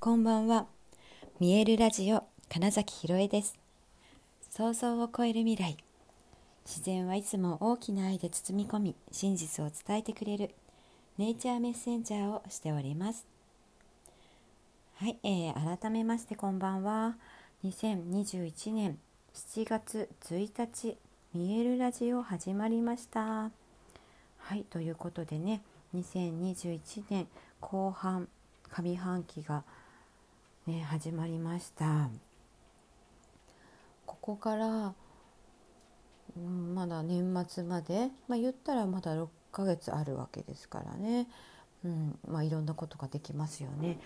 こんばんは。見えるラジオ金崎ひろえです。想像を超える未来。自然はいつも大きな愛で包み込み、真実を伝えてくれるネイチャーメッセンジャーをしております。はい、えー、改めましてこんばんは。2021年7月1日、見えるラジオ始まりました。はい、ということでね、2021年後半上半期がね、始まりましたここから、うん、まだ年末まで、まあ、言ったらまだ6ヶ月あるわけですからね、うんまあ、いろんなことができますよね。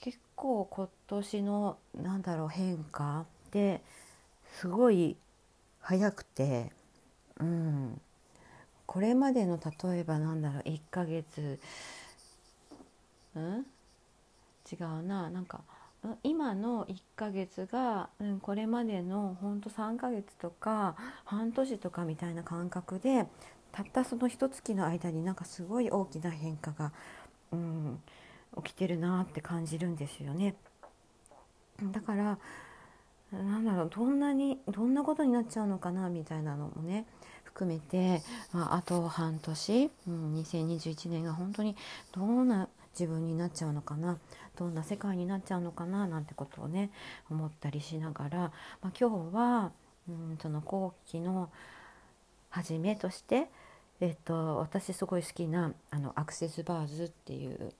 結構今年のなんだろう変化ってすごい早くて、うん、これまでの例えばなんだろう1ヶ月、うん、違うななんか今の1ヶ月が、うん、これまでのほんと3ヶ月とか半年とかみたいな感覚でたったその一月の間になんかすごい大きな変化が、うん、起きてるなって感じるんですよね。だからなんだろうどんなにどんなことになっちゃうのかなみたいなのもね含めて、まあ、あと半年、うん、2021年が本当にどんな自分になっちゃうのかなどんな世界になっちゃうのかななんてことをね思ったりしながら、まあ、今日はうんその後期の初めとして、えっと、私すごい好きなあのアクセスバーズっていう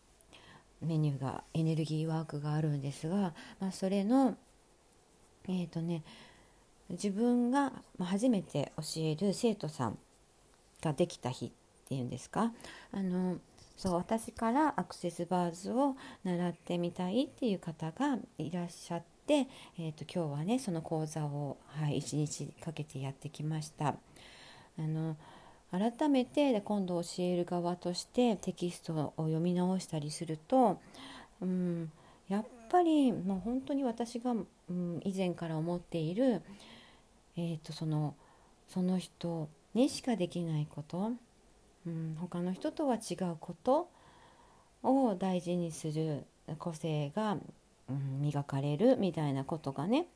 メニューがエネルギーワークがあるんですが、まあ、それのえっ、とね自分が初めて教える生徒さんができた日っていうんですか？あのそう私からアクセスバーズを習ってみたいっていう方がいらっしゃって、えーと、今日はねその講座を、はい、1日かけてやってきました。あの改めて今度教える側としてテキストを読み直したりすると、うん、やっぱりもう本当に私が、うん、以前から思っている、えーと、そのその人にしかできないことうん、他の人とは違うことを大事にする個性が、うん、磨かれるみたいなことがね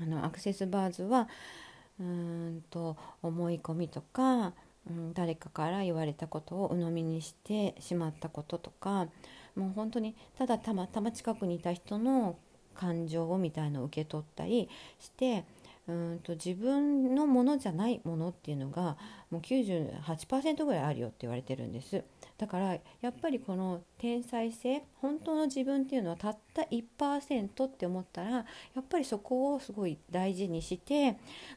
あのアクセスバーズはうんと思い込みとか、うん、誰かから言われたことを鵜呑みにしてしまったこととかもう本当にただたまたま近くにいた人の感情をみたいのを受け取ったりしてうんと自分のものじゃないものっていうのがもう98%ぐらいあるよって言われてるんです。だからやっぱりこの天才性本当の自分っていうのはたった1%って思ったらやっぱりそこをすごい大事にして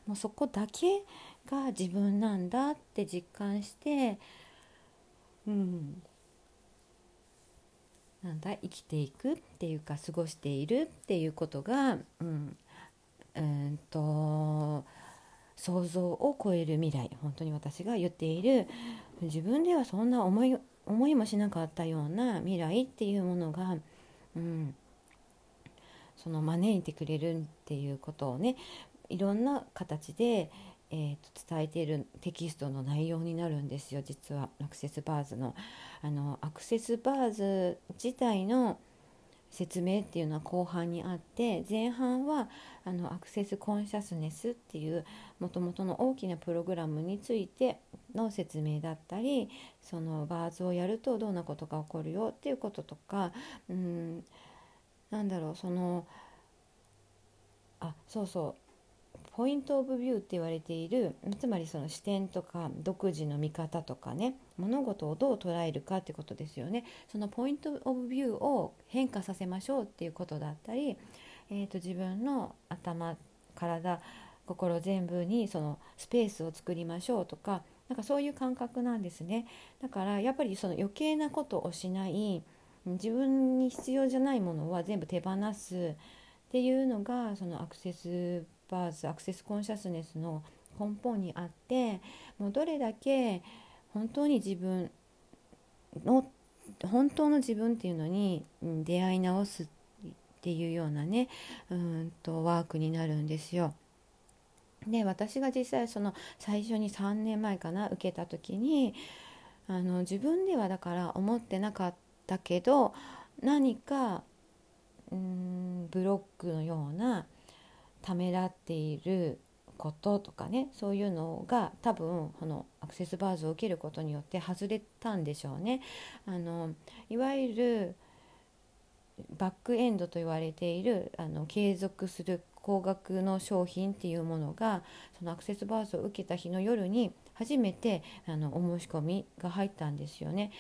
もうそこだけが自分なんだって実感してうんなんだ生きていくっていうか過ごしているっていうことが、うん、うんと想像を超える未来本当に私が言っている自分ではそんな思い思いもしなかったような未来っていうものが、うん、その招いてくれるっていうことをねいろんな形で、えー、と伝えているテキストの内容になるんですよ実はアクセスバーズの。あのアクセスバーズ自体の説明っていうのは後半にあって前半はあのアクセスコンシャスネスっていうもともとの大きなプログラムについての説明だったりそのバーズをやるとどんなことが起こるよっていうこととかうんなんだろうそのあそうそうポイント・オブ・ビューって言われているつまりその視点とか独自の見方とかね物事をどう捉えるかってことですよね。そのポイント・オブ・ビューを変化させましょうっていうことだったり、えーと、自分の頭体心全部にそのスペースを作りましょうとかなんかそういう感覚なんですね。だからやっぱりその余計なことをしない自分に必要じゃないものは全部手放すっていうのがそのアクセスバーズアクセスコンシャスネスの根本にあってもうどれだけ本当に自分の本当の自分っていうのに出会い直すっていうようなねうんとワークになるんですよ。で私が実際その最初に3年前かな受けた時にあの自分ではだから思ってなかったけど何かうんブロックのようなためらっていることとかねそういうのが多分このアクセスバーズを受けることによって外れたんでしょうね。あのいわゆるバックエンドと言われているあの継続する高額の商品っていうものがそのアクセスバーズを受けた日の夜に初めてあのお申し込みが入ったんですよね。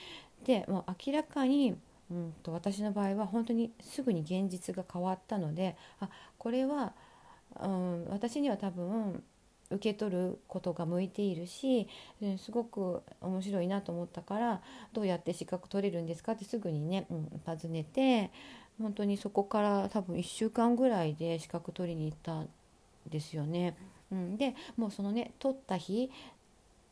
でもう明らかにうんと私の場合は本当にすぐに現実が変わったのであこれは、うん、私には多分受け取ることが向いているし、うん、すごく面白いなと思ったからどうやって資格取れるんですかってすぐにね、うん、尋ねて本当にそこから多分1週間ぐらいで資格取りに行ったんですよね。うん、でもうそのね取った日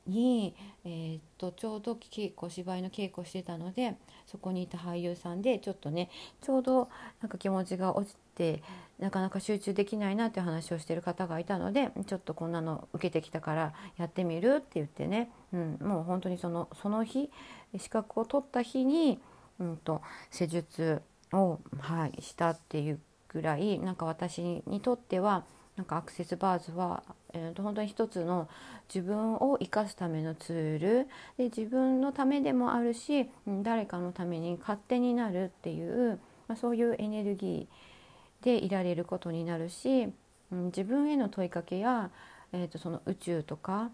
に、えー、っとちょうど稽古芝居の稽古してたのでそこにいた俳優さんでちょっとねちょうどなんか気持ちが落ちてなかなか集中できないなって話をしてる方がいたのでちょっとこんなの受けてきたからやってみるって言ってね、うん、もう本当にそのその日資格を取った日に、うんと、施術を、はい、したっていうぐらいなんか私にとってはなんかアクセスバーズは、えー、と本当に一つの自分を生かすためのツール。で自分のためでもあるし誰かのために勝手になるっていう、まあ、そういうエネルギーでいられることになるし、うん、自分への問いかけや、えー、とその宇宙とか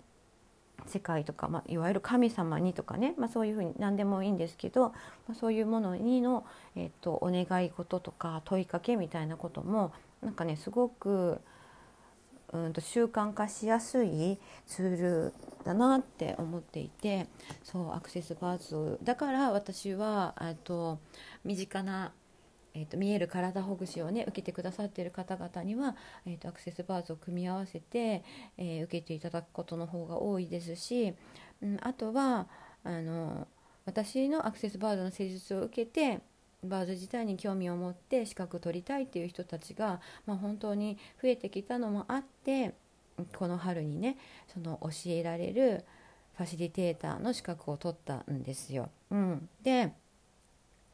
世界とか、まあ、いわゆる神様にとかね、まあ、そういうふうに何でもいいんですけど、まあ、そういうものにの、えー、とお願い事とか問いかけみたいなこともなんかねすごくうんと習慣化しやすいツールだなって思っていてそうアクセスバーズ。だから私はと身近な、えーと、見える体ほぐしをね受けてくださっている方々には、えーと、アクセスバーズを組み合わせて、えー、受けていただくことの方が多いですし、うん、あとはあの私のアクセスバーズの施術を受けてバーズ自体に興味を持って資格取りたいっていう人たちが、まあ、本当に増えてきたのもあってこの春にねその教えられるファシリテーターの資格を取ったんですよ。うん、で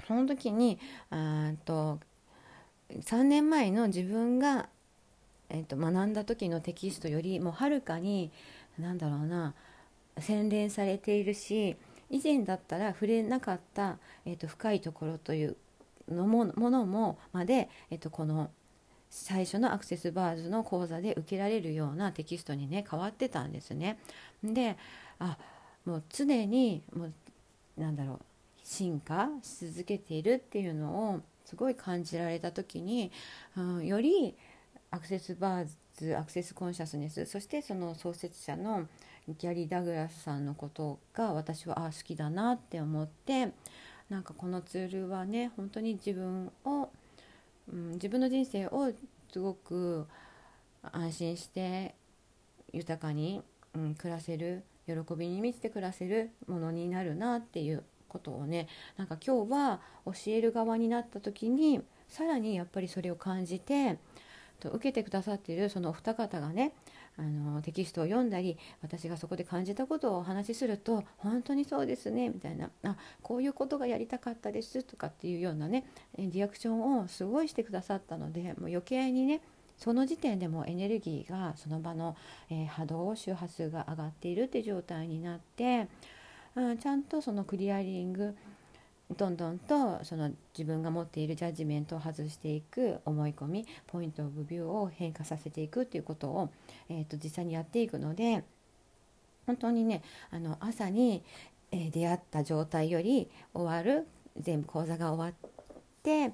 その時にあと3年前の自分が、えー、と学んだ時のテキストよりもはるかに何だろうな洗練されているし以前だったら触れなかった、えーと、深いところというのもものもまで、えーと、この最初のアクセスバーズの講座で受けられるようなテキストにね変わってたんですね。であもう常にもうなんだろう進化し続けているっていうのをすごい感じられた時に、うん、よりアクセスバーズアクセスコンシャスネスそしてその創設者のギャリー・ダグラスさんのことが私はあ好きだなって思ってなんかこのツールはね本当に自分を、うん、自分の人生をすごく安心して豊かに、うん、暮らせる喜びに満ちて暮らせるものになるなっていうことをねなんか今日は教える側になった時にさらにやっぱりそれを感じてと受けてくださっているそのお二方がねあのテキストを読んだり私がそこで感じたことをお話しすると本当にそうですねみたいなあこういうことがやりたかったですとかっていうようなねリアクションをすごいしてくださったのでもう余計にねその時点でもエネルギーがその場の、えー、波動周波数が上がっているって状態になって、うん、ちゃんとそのクリアリングどんどんとその自分が持っているジャッジメントを外していく思い込みポイントオブビューを変化させていくっていうことを、えー、と実際にやっていくので本当にねあの朝に、え出会った状態より終わる全部講座が終わって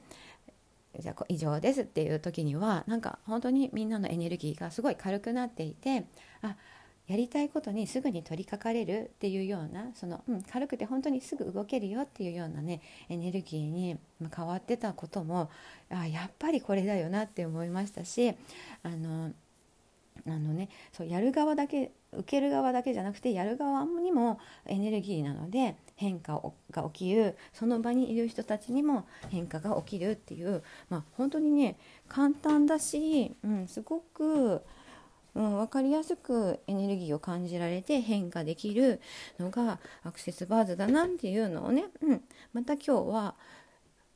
じゃあ以上ですっていう時にはなんか本当にみんなのエネルギーがすごい軽くなっていてあやりたいことにすぐに取り掛かれるっていうようなその、うん、軽くて本当にすぐ動けるよっていうようなねエネルギーに変わってたこともあやっぱりこれだよなって思いましたしあのあのね、そうやる側だけ受ける側だけじゃなくてやる側にもエネルギーなので変化が起きるその場にいる人たちにも変化が起きるっていう、まあ、本当にね簡単だし、うん、すごくうん、分かりやすくエネルギーを感じられて変化できるのがアクセスバーズだなっていうのをね、うん、また今日は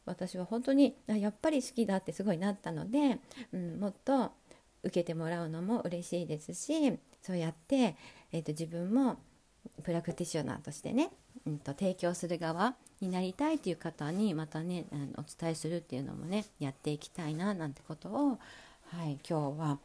私は本当にやっぱり好きだってすごいなったので、うん、もっと受けてもらうのも嬉しいですしそうやって、えーと、自分もプラクティショナーとしてね、うんと、提供する側になりたいという方にまたね、うん、お伝えするっていうのもねやっていきたいななんてことを、はい、今日は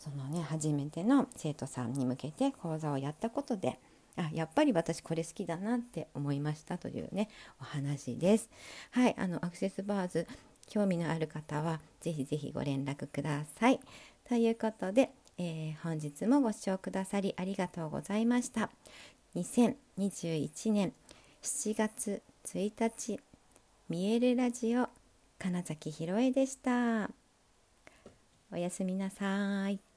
そのね初めての生徒さんに向けて講座をやったことであやっぱり私これ好きだなって思いましたというねお話です。はいあのアクセスバーズ興味のある方はぜひぜひご連絡ください。ということで、えー、本日もご視聴くださりありがとうございました。2021年7月1日見えるラジオ金崎ひろえでした。おやすみなさい。